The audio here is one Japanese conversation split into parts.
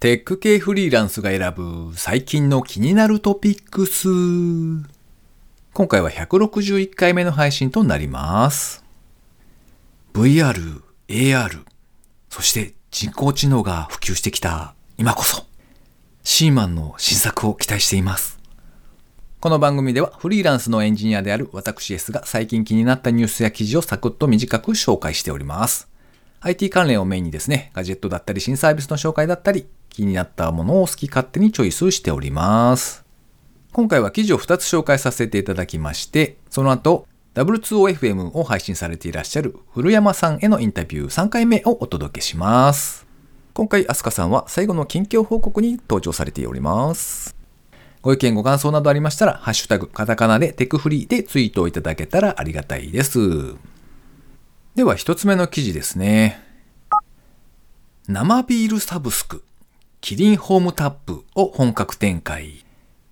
テック系フリーランスが選ぶ最近の気になるトピックス。今回は161回目の配信となります。VR、AR、そして人工知能が普及してきた今こそ、シーマンの新作を期待しています。この番組ではフリーランスのエンジニアである私 S が最近気になったニュースや記事をサクッと短く紹介しております。IT 関連をメインにですね、ガジェットだったり新サービスの紹介だったり、気になったものを好き勝手にチョイスしております。今回は記事を2つ紹介させていただきまして、その後、W2OFM を配信されていらっしゃる古山さんへのインタビュー3回目をお届けします。今回、アスカさんは最後の近況報告に登場されております。ご意見ご感想などありましたら、ハッシュタグ、カタカナでテクフリーでツイートをいただけたらありがたいです。では一つ目の記事ですね。生ビールサブスク、キリンホームタップを本格展開。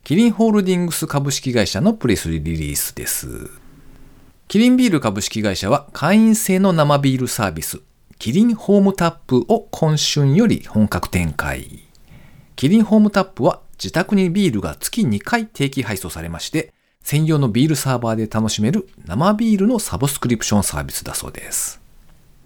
キリンホールディングス株式会社のプレスリリースです。キリンビール株式会社は会員制の生ビールサービス、キリンホームタップを今春より本格展開。キリンホームタップは自宅にビールが月2回定期配送されまして、専用のビールサーバーで楽しめる生ビールのサブスクリプションサービスだそうです。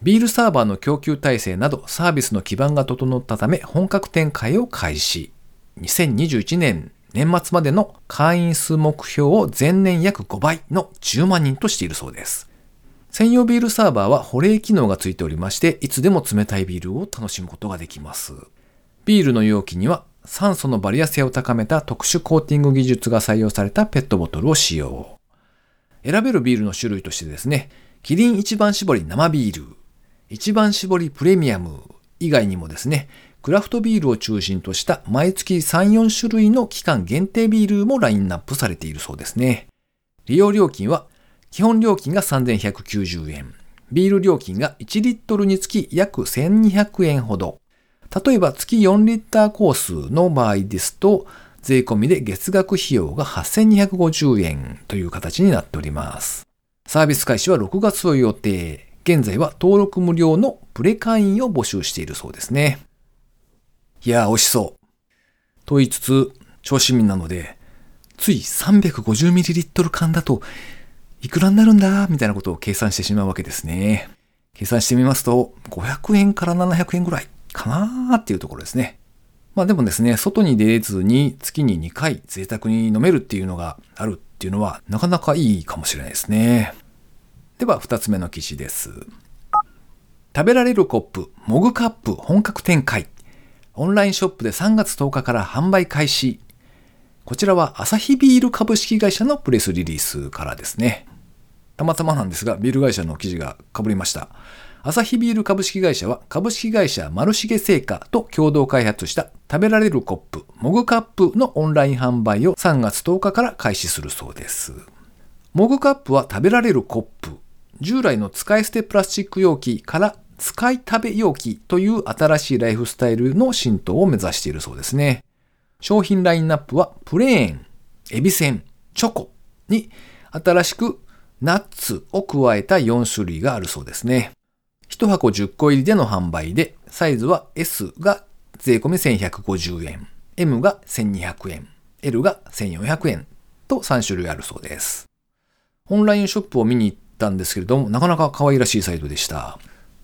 ビールサーバーの供給体制などサービスの基盤が整ったため本格展開を開始。2021年年末までの会員数目標を前年約5倍の10万人としているそうです。専用ビールサーバーは保冷機能がついておりまして、いつでも冷たいビールを楽しむことができます。ビールの容器には酸素のバリア性を高めた特殊コーティング技術が採用されたペットボトルを使用。選べるビールの種類としてですね、キリン一番搾り生ビール、一番搾りプレミアム以外にもですね、クラフトビールを中心とした毎月3、4種類の期間限定ビールもラインナップされているそうですね。利用料金は基本料金が3190円、ビール料金が1リットルにつき約1200円ほど。例えば月4リッターコースの場合ですと、税込みで月額費用が8250円という形になっております。サービス開始は6月を予定。現在は登録無料のプレ会員を募集しているそうですね。いやー、美味しそう。と言いつつ、超市民なので、つい 350ml 缶だと、いくらになるんだみたいなことを計算してしまうわけですね。計算してみますと、500円から700円ぐらいかなーっていうところですね。まあでもですね、外に出れずに月に2回贅沢に飲めるっていうのがあるっていうのはなかなかいいかもしれないですね。では2つ目の記事です。食べられるコップ、モグカップ本格展開。オンラインショップで3月10日から販売開始。こちらはアサヒビール株式会社のプレスリリースからですね。たまたまなんですが、ビール会社の記事が被りました。アサヒビール株式会社は株式会社マルシゲ製菓と共同開発した食べられるコップ、モグカップのオンライン販売を3月10日から開始するそうです。モグカップは食べられるコップ、従来の使い捨てプラスチック容器から使い食べ容器という新しいライフスタイルの浸透を目指しているそうですね。商品ラインナップはプレーン、エビせん、チョコに新しくナッツを加えた4種類があるそうですね。1箱10個入りでの販売で、サイズは S が税込1150円、M が1200円、L が1400円と3種類あるそうです。オンラインショップを見に行ってたんですけれども、なかなか可愛らしいサイトでした。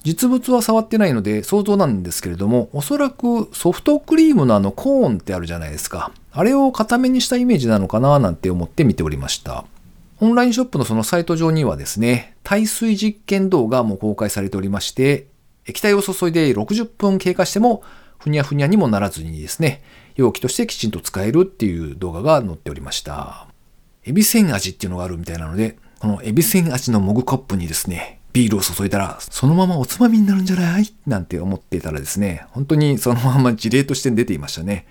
実物は触ってないので想像なんですけれども、おそらくソフトクリームのあのコーンってあるじゃないですか。あれを固めにしたイメージなのかななんて思って見ておりました。オンラインショップのそのサイト上にはですね、耐水実験動画も公開されておりまして、液体を注いで60分経過しても、ふにゃふにゃにもならずにですね、容器としてきちんと使えるっていう動画が載っておりました。エビせん味っていうのがあるみたいなので、このエビせん味のモグカップにですね、ビールを注いだら、そのままおつまみになるんじゃない？なんて思っていたらですね、本当にそのまま事例として出ていましたね。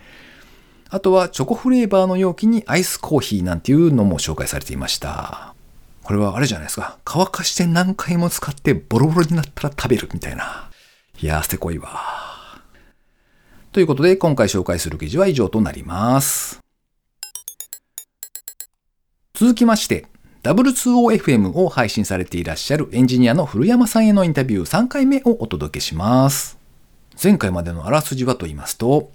あとはチョコフレーバーの容器にアイスコーヒーなんていうのも紹介されていました。これはあれじゃないですか。乾かして何回も使ってボロボロになったら食べるみたいな。いやー、せこいわ。ということで、今回紹介する記事は以上となります。続きまして、W2OFM を配信されていらっしゃるエンジニアの古山さんへのインタビュー3回目をお届けします。前回までのあらすじはと言いますと、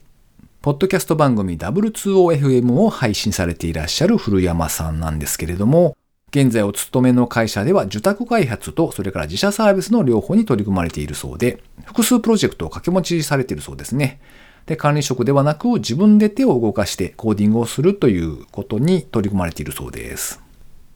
ポッドキャスト番組 W2OFM を配信されていらっしゃる古山さんなんですけれども、現在お勤めの会社では受託開発とそれから自社サービスの両方に取り組まれているそうで、複数プロジェクトを掛け持ちされているそうですね。で、管理職ではなく自分で手を動かしてコーディングをするということに取り組まれているそうです。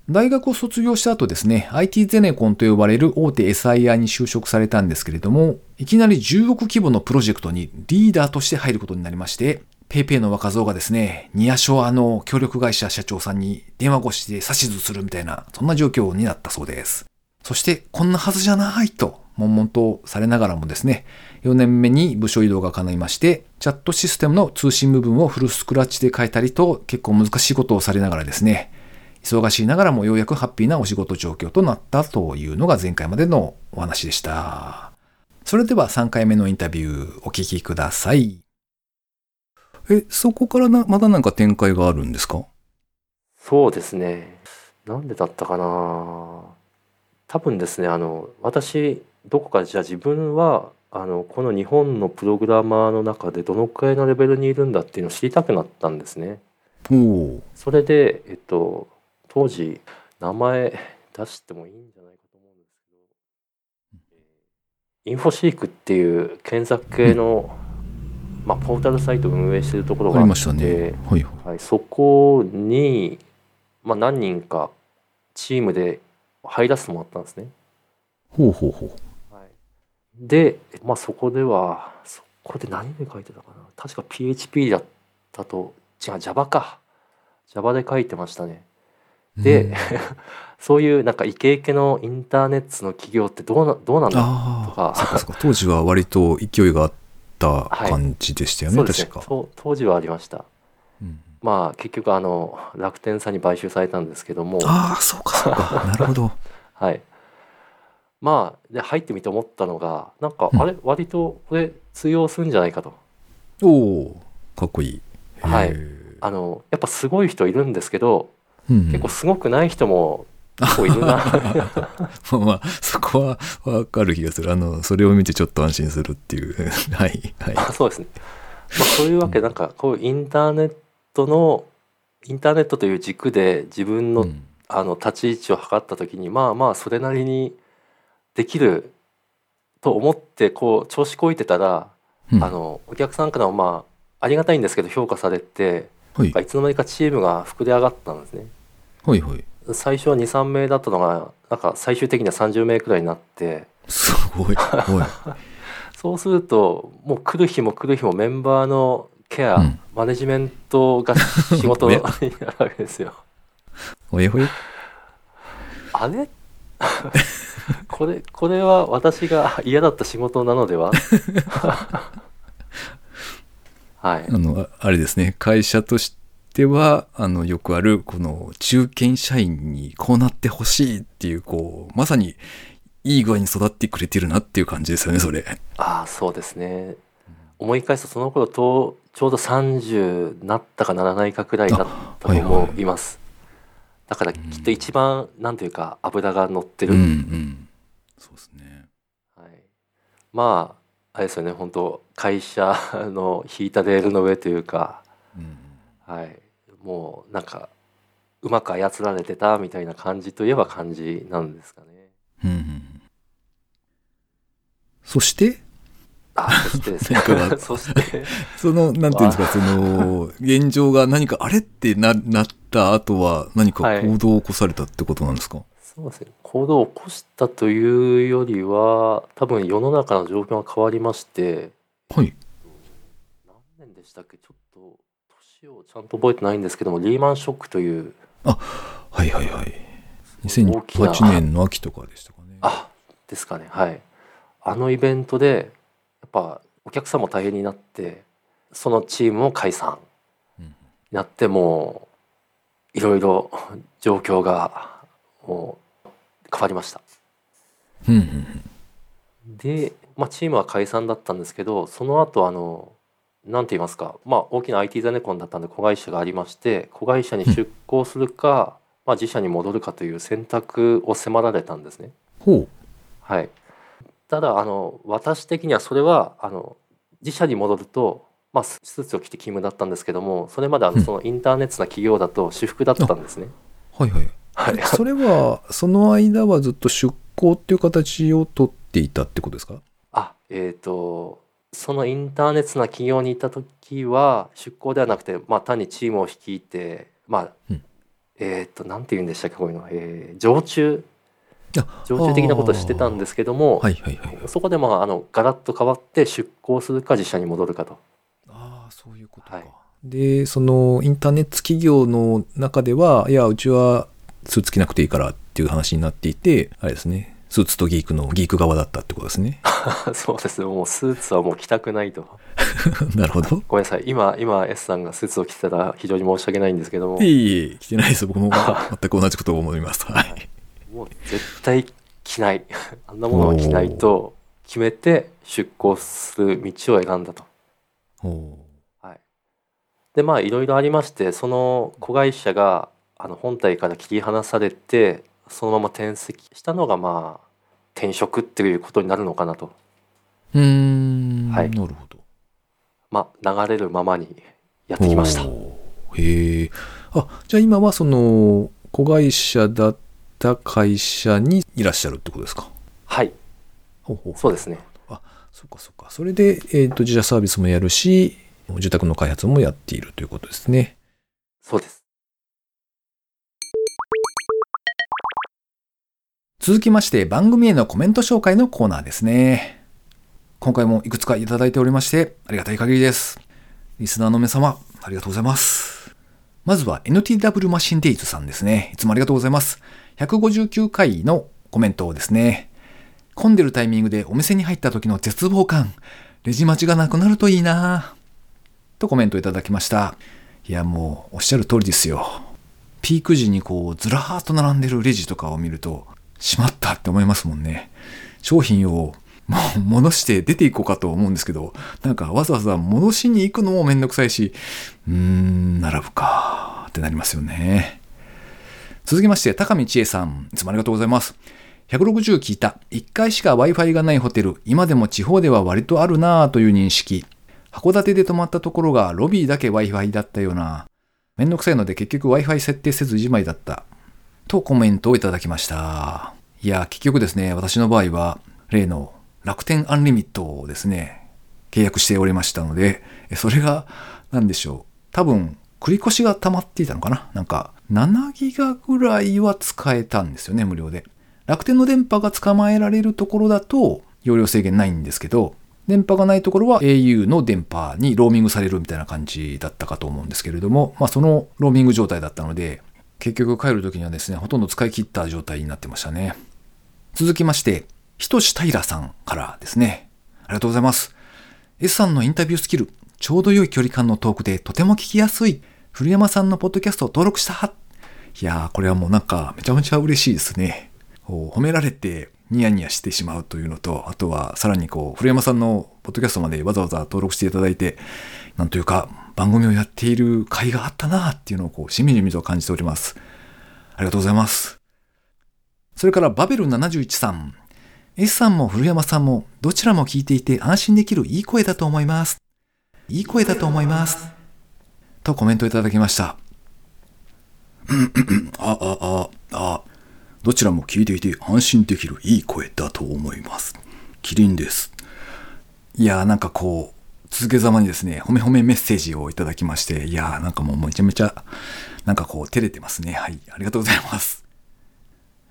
大学を卒業した後ですね、IT ゼネコンと呼ばれる大手 SIR に就職されたんですけれども、いきなり10億規模のプロジェクトにリーダーとして入ることになりまして、PayPay の若造がですね、ニアショアの協力会社社長さんに電話越しで指図するみたいな、そんな状況になったそうです。そして、こんなはずじゃないと、悶々とされながらもですね、4年目に部署移動が叶いまして、チャットシステムの通信部分をフルスクラッチで変えたりと、結構難しいことをされながらですね、忙しいながらもようやくハッピーなお仕事状況となったというのが前回までのお話でした。それでは3回目のインタビューお聞きください。え、そこからな、まだなんか展開があるんですか？そうですね。なんでだったかな多分ですね、あの、私、どこかじゃあ自分は、あの、この日本のプログラマーの中でどのくらいのレベルにいるんだっていうのを知りたくなったんですね。それで、えっと、当時名前出してもいいんじゃないかと思うんですけど、インフォシークっていう検索系の、まあ、ポータルサイトを運営しているところがあって、ね。はい。はい、そこに、まあ、何人かチームで入らせてもらったんですね。ほうほうほう。はい、で、まあ、そこではそこで何で書いてたかな。確か PHP だったと違う Java か。Java で書いてましたね。で、うん、そういうなんかイケイケのインターネットの企業ってどうなどうなんだとか。当時は割と勢いがあった感じでしたよね、はい、確か。そう当時はありました、うん、まあ結局あの楽天さんに買収されたんですけども。ああそうかそうか。なるほど。はい。まあで入ってみて思ったのがなんか、あれ割とこれ通用するんじゃないかと。おおかっこいい。はい。あのやっぱすごい人いるんですけど結構すごくない人も結構いるな。まあまあそこは分かる気がする。あのそれを見てちょっと安心するっていう。はいはい。そうですね、まあ、そういうわけでなんかこういうインターネットのインターネットという軸で自分の,、あの立ち位置を測った時にまあまあそれなりにできると思ってこう調子こいてたら、うん、あのお客さんからもまあありがたいんですけど評価されて、はい、いつの間にかチームが膨れ上がったんですね。はいはい。最初は23名だったのがなんか最終的には30名くらいになって。すごい。そうするともう来る日も来る日もメンバーのケア、うん、マネジメントが仕事 になるわけですよ。おやほや？あれ？これこれは私が嫌だった仕事なのでは？はい、あのあれですね。会社としてては、あの、よくある、この中堅社員にこうなってほしいっていう、こう、まさにいい具合に育ってくれてるなっていう感じですよね、それ。ああ、そうですね。思い返すとその頃とちょうど30なったかならないかくらいだったと思います。はいはい、だからきっと一番、うん、なんというか油が乗ってる。うんうん、そうですね。はい。まああれですよね本当会社の引いたレールの上というか、うん、はい。もうなんかうまく操られてたみたいな感じといえば感じなんですかね。うん、うん、そして？あそしてですね。そして。その、なんていうんですか、その、現状が何かあれってななった後は何か行動を起こされたってことなんですか、はい、そうですね。行動を起こしたというよりは、多分世の中の状況が変わりまして、はい。何年でしたっけ？ちょっと年をちゃんと覚えてないんですけどもリーマンショックというあはいはいはい。2008年の秋とかでしたかね。あですかね。はい。あのイベントでやっぱお客さんも大変になってそのチームも解散。になってもういろいろ状況がもう変わりました。で、まあ、チームは解散だったんですけどその後あの何て言いますか、まあ、大きな IT ゼネコンだったんで子会社がありまして子会社に出向するか、まあ、自社に戻るかという選択を迫られたんですね。ほうはい、ただあの私的にはそれはあの自社に戻ると、まあ、スーツを着て勤務だったんですけどもそれまであうんのそのインターネットな企業だと私服だったんですね。はいはい。はい、それは、その間はずっと出向っていう形をとっていたってことですか？あえっ、とそのインターネットな企業にいた時は出向ではなくて、まあ、単にチームを率いてまあ、うんえっ、となんて言うんでしたっけこういうの、えー常駐？あ常駐的なことをしてたんですけども、はいはいはい。そこでまああのガラッと変わって出向するか自社に戻るかと。ああ、そういうことか。はいで、そのインターネット企業の中では、いや、うちはスーツ着なくていいからっていう話になっていて、あれですね、スーツとギークのギーク側だったってことですね。そうですねもうスーツはもう着たくないと。なるほど。ごめんなさい今今 S さんがスーツを着てたら非常に申し訳ないんですけどもいえいえ、着てないです。僕も 全く同じことを思います。はい。もう絶対着ないあんなものは着ないと決めて出向する道を選んだと。おはい、でまあいろいろありましてその子会社があの本体から切り離されてそのまま転籍したのがまあ転職っていうことになるのかなと、うーん、はいなるほど。まあ、流れるままにやってきました。へえ。あ、じゃあ今はその、子会社だった会社にいらっしゃるってことですか？はいほうほうそうですね。そうかそうか。それで、えっ、と、自社サービスもやるし、住宅の開発もやっているということですね。そうです。続きまして、番組へのコメント紹介のコーナーですね。今回もいくつかいただいておりまして、ありがたい限りです。リスナーの皆様、ありがとうございます。まずは NTW マシンデイズさんですね。いつもありがとうございます。159回のコメントをですね。混んでるタイミングでお店に入った時の絶望感。レジ待ちがなくなるといいなとコメントいただきました。いや、もうおっしゃる通りですよ。ピーク時にこう、ずらーっと並んでるレジとかを見ると、しまったって思いますもんね。商品をもう戻して出ていこうかと思うんですけど、なんかわざわざ戻しに行くのもめんどくさいし、うーん、並ぶかってなりますよね。続きまして、高見千恵さん、いつもありがとうございます。160聞いた。1回しか Wi-Fi がないホテル。今でも地方では割とあるなぁという認識。函館で泊まったところがロビーだけ Wi-Fi だったような。めんどくさいので結局 Wi-Fi 設定せずじまいだった。とコメントをいただきました。いや、結局ですね、私の場合は、例の楽天アンリミットをですね、契約しておりましたので、それが、なんでしょう。多分、繰り越しが溜まっていたのかななんか、7ギガぐらいは使えたんですよね、無料で。楽天の電波が捕まえられるところだと、容量制限ないんですけど、電波がないところは au の電波にローミングされるみたいな感じだったかと思うんですけれども、まあそのローミング状態だったので、結局帰る時にはですね、ほとんど使い切った状態になってましたね。続きまして、ひとし平さんからですね。ありがとうございます。S さんのインタビュースキル、ちょうど良い距離感のトークでとても聞きやすい。古山さんのポッドキャストを登録した。いやー、これはもうなんかめちゃめちゃ嬉しいですね。褒められてニヤニヤしてしまうというのと、あとはさらにこう、古山さんのポッドキャストまでわざわざ登録していただいて、なんというか番組をやっている甲斐があったなっていうのをこう、しみじみと感じております。ありがとうございます。それからバベル71さん。S さんも古山さんもどちらも聞いていて安心できるいい声だと思います。いい声だと思います。とコメントいただきました。あ、あ、あ、あ、どちらも聞いていて安心できるいい声だと思います。キリンです。いやーなんかこう、続けざまにですね、褒め褒めメッセージをいただきまして、いやーなんかもうめちゃめちゃ、なんかこう照れてますね。はい、ありがとうございます。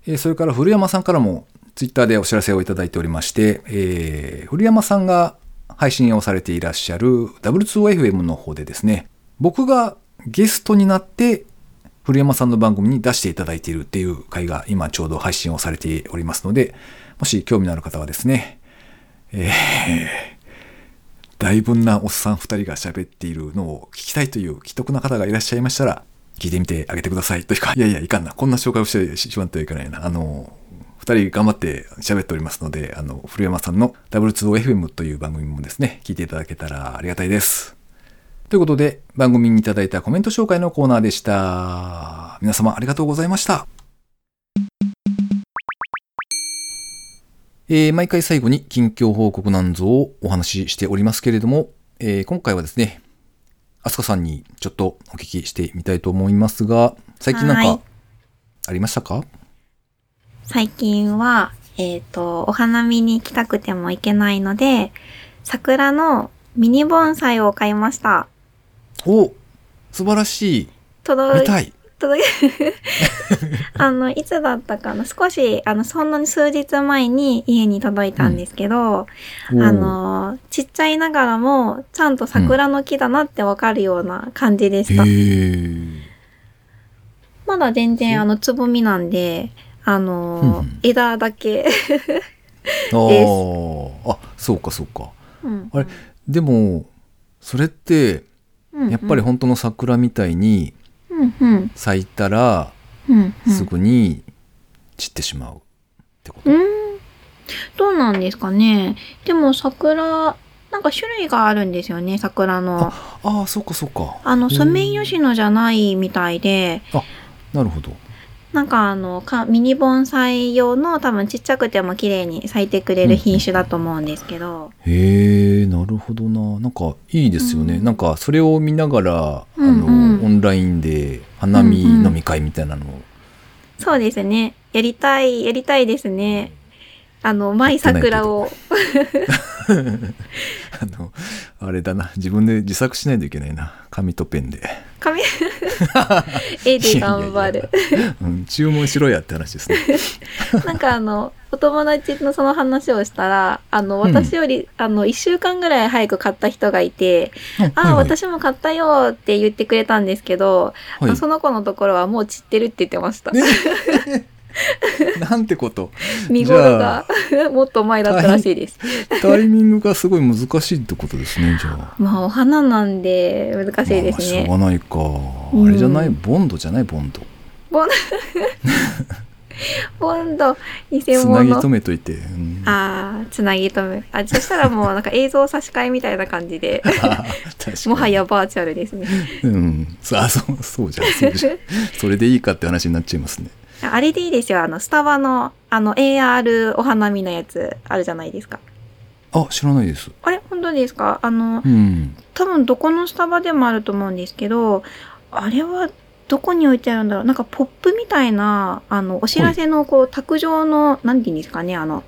えーそれから古山さんからもツイッターでお知らせをいただいておりまして、えー古山さんが配信をされていらっしゃる W2OFM の方でですね、僕がゲストになって古山さんの番組に出していただいているっていう回が今ちょうど配信をされておりますので、もし興味のある方はですね、えー大分なおっさん二人が喋っているのを聞きたいという既得な方がいらっしゃいましたら、聞いてみてあげてください。というか、いやいや、いかんな。こんな紹介をしてしまってはいけないな。あの、二人頑張って喋っておりますので、あの、古山さんの W2OFM という番組もですね、聞いていただけたらありがたいです。ということで、番組にいただいたコメント紹介のコーナーでした。皆様ありがとうございました。えー毎回最後に近況報告なんぞをお話ししておりますけれども、えー今回はですね、あすかさんにちょっとお聞きしてみたいと思いますが、最近なんはい。かありましたか？最近は、えっ、と、お花見に行きたくても行けないので、桜のミニ盆栽を買いました。お素晴らしい。届い見たい届い あの、いつだったかな？少し、あの、そんなに数日前に家に届いたんですけど、おーあの、ちっちゃいながらも、ちゃんと桜の木だなってわかるような感じでした。へーまだ全然、あの、つぼみなんで、あの、うん。うん枝だけ。あー。あそうかそうか。うん。あれでもそれってやっぱり本当の桜みたいにうんうん。咲いたら。すぐに散ってしまうってこと、うん。どうなんですかね。でも桜、なんか種類があるんですよね、桜の。ああそうかそうかあの、ソメイヨシノじゃないみたいで、なるほどなんかあの、かミニ盆栽用の多分ちっちゃくても綺麗に咲いてくれる品種だと思うんですけど。へえなるほどな。なんかいいですよね、うん。なんかそれを見ながら、うんうん。あのオンラインで花見うんうん飲み会みたいなのを、そうですね。やりたい、やりたいですね。あの、マイ桜を。あのあれだな。自分で自作しないといけないな。紙とペンで、紙、絵で頑張る。うん、注文しろやって話ですね。なんかあの、お友達のその話をしたら、あの、うん。私より、あの、一週間ぐらい早く買った人がいて、ああ、はい。はい私も買ったよって言ってくれたんですけど、はい。その子のところはもう散ってるって言ってました。ね なんてこと？見頃がもっと前だったらしいです。タイミングがすごい難しいってことですねじゃあ。まあ、お花なんで難しいですね。まあ、しょうがないか、うん。あれじゃない？ボンドじゃない？ボンド。ボン、ボンド、偽つなぎ物止。めといて、うん、ああ、つなぎ止め。あ、そしたらもうなんか映像差し替えみたいな感じで、もはやバーチャルですね。うん。あそうそうじゃんそうじゃん。それでいいかって話になっちゃいますねあれでいいですよ。あの、スタバの、あの、AR お花見のやつあるじゃないですか。あ知らないです。あれ？本当ですか？あの、うん。多分どこのスタバでもあると思うんですけど、あれはどこに置いてあるんだろう？なんかポップみたいな、あの、お知らせのこう、卓上の、なんて言うんですかね、あの、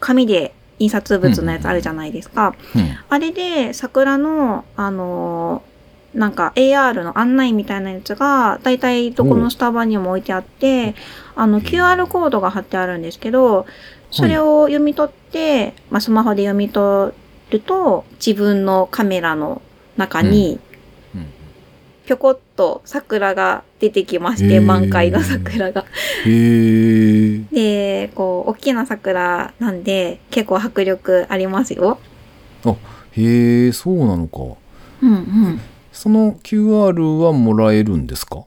紙で印刷物のやつあるじゃないですか。うん。あれで桜の、あのーなんか AR の案内みたいなやつが、だいたいどこのスタバにも置いてあって、あの QR コードが貼ってあるんですけど、それを読み取って、まあスマホで読み取ると、自分のカメラの中に、うんぴょこっと桜が出てきまして、満開の桜が。で、こう、大きな桜なんで、結構迫力ありますよ。へえそうなのかうんうん。その QR はもらえるんですか？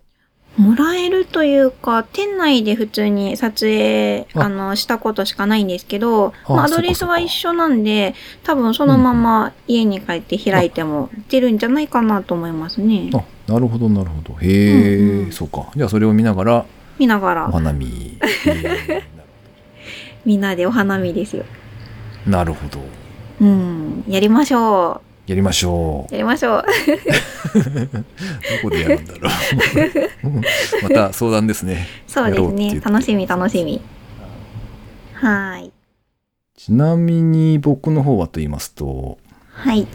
もらえるというか、店内で普通に撮影、ああの、したことしかないんですけど、あまあ、アドレスは一緒なんで、多分そのまま家に帰って開いても出るんじゃないかなと思いますね。あなるほどなるほど。へえ、うんうん。そうか。じゃあそれを見ながら見ながら。お、花見。へ みんなでお花見ですよ。ーなるほど。うん、やりましょやりましょう。やりましょう。うどこでやるんだろう また相談ですねそうですね。楽しみ、楽しみ。はーい。ちなみに僕の方はと言いますとはい。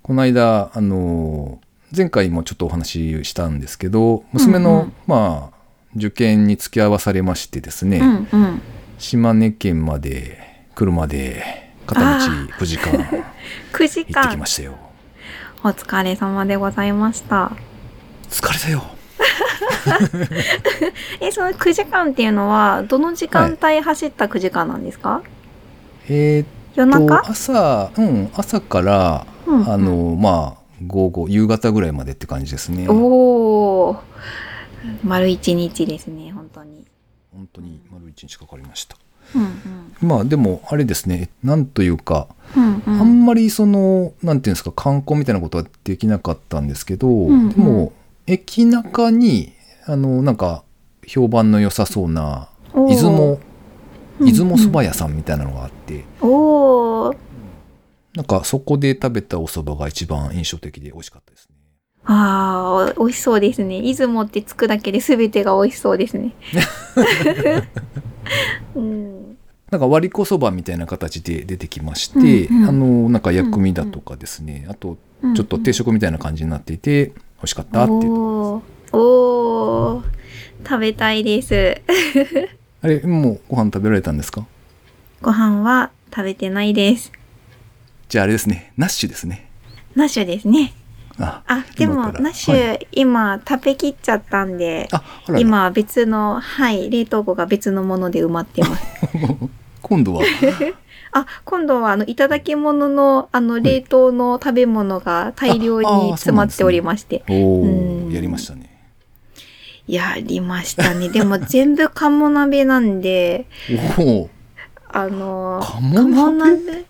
この間あの前回もちょっとお話ししたんですけど娘の、うんうんまあ受験に付き合わされましてですね、うんうん。島根県まで車で片道あ9時間。9時行ってき間ましたよ。お疲れ様でございました。疲れたよ。え、その9時間っていうのは、どの時間帯走った9時間なんですか、えーっ夜中？と朝うん朝から、うんうん。あのまあ午後夕方ぐらいまでって感じですね。本おー。丸一日ですね、本当に。当に丸一日かかりましたうんまあでもあれですねなんというか、うん。うんうん、あんまりそのなんていうんですか観光みたいなことはできなかったんですけど、んうんでも駅中にあのなんか評判の良さそうな出雲うん出雲そば屋さんみたいなのがあって、おー。なんかそこで食べたお蕎麦が一番印象的で美味しかったですね。ああ、美味しそうですね。出雲ってつくだけで全てが美味しそうですね。うん、なんか割り子そばみたいな形で出てきまして、うんうんあの、なんか薬味だとかですね、あとちょっと定食みたいな感じになっていて、美味しかったっていうとこおーおー食べたいです。あれ、もうご飯食べられたんですか？ご飯は食べてないです。じゃああれですね、ナッシュですね。ナッシュですね。あ、あ、でも、ナッシュ、は今、食べきっちゃったんで、今、別の、はい、冷凍庫が別のもので埋まってます。今度は、あ、今度は、あの、いただき物の、あの、冷凍の食べ物が大量に詰まっておりまして。おうんー、やりましたね。やりましたね。でも、全部鴨鍋なんで、おお、あの、鴨鍋？鍋？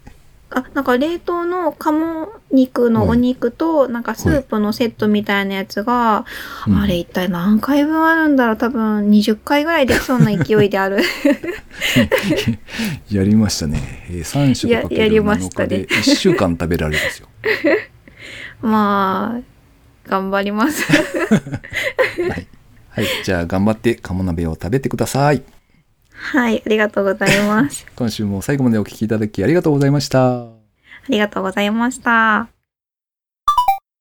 あ、なんか冷凍の鴨肉のお肉と、なんかスープのセットみたいなやつが、うんあれ一体何回分あるんだろう？多分20回ぐらいできそうな勢いである。やりましたね。えー、3食かけややりる7ましたね日で1週間食べられるんですよ。まあ、頑張ります。はい。はい。じゃあ頑張って鴨鍋を食べてください。はい、ありがとうございます。今週も最後までお聞きいただきありがとうございました。ありがとうございました。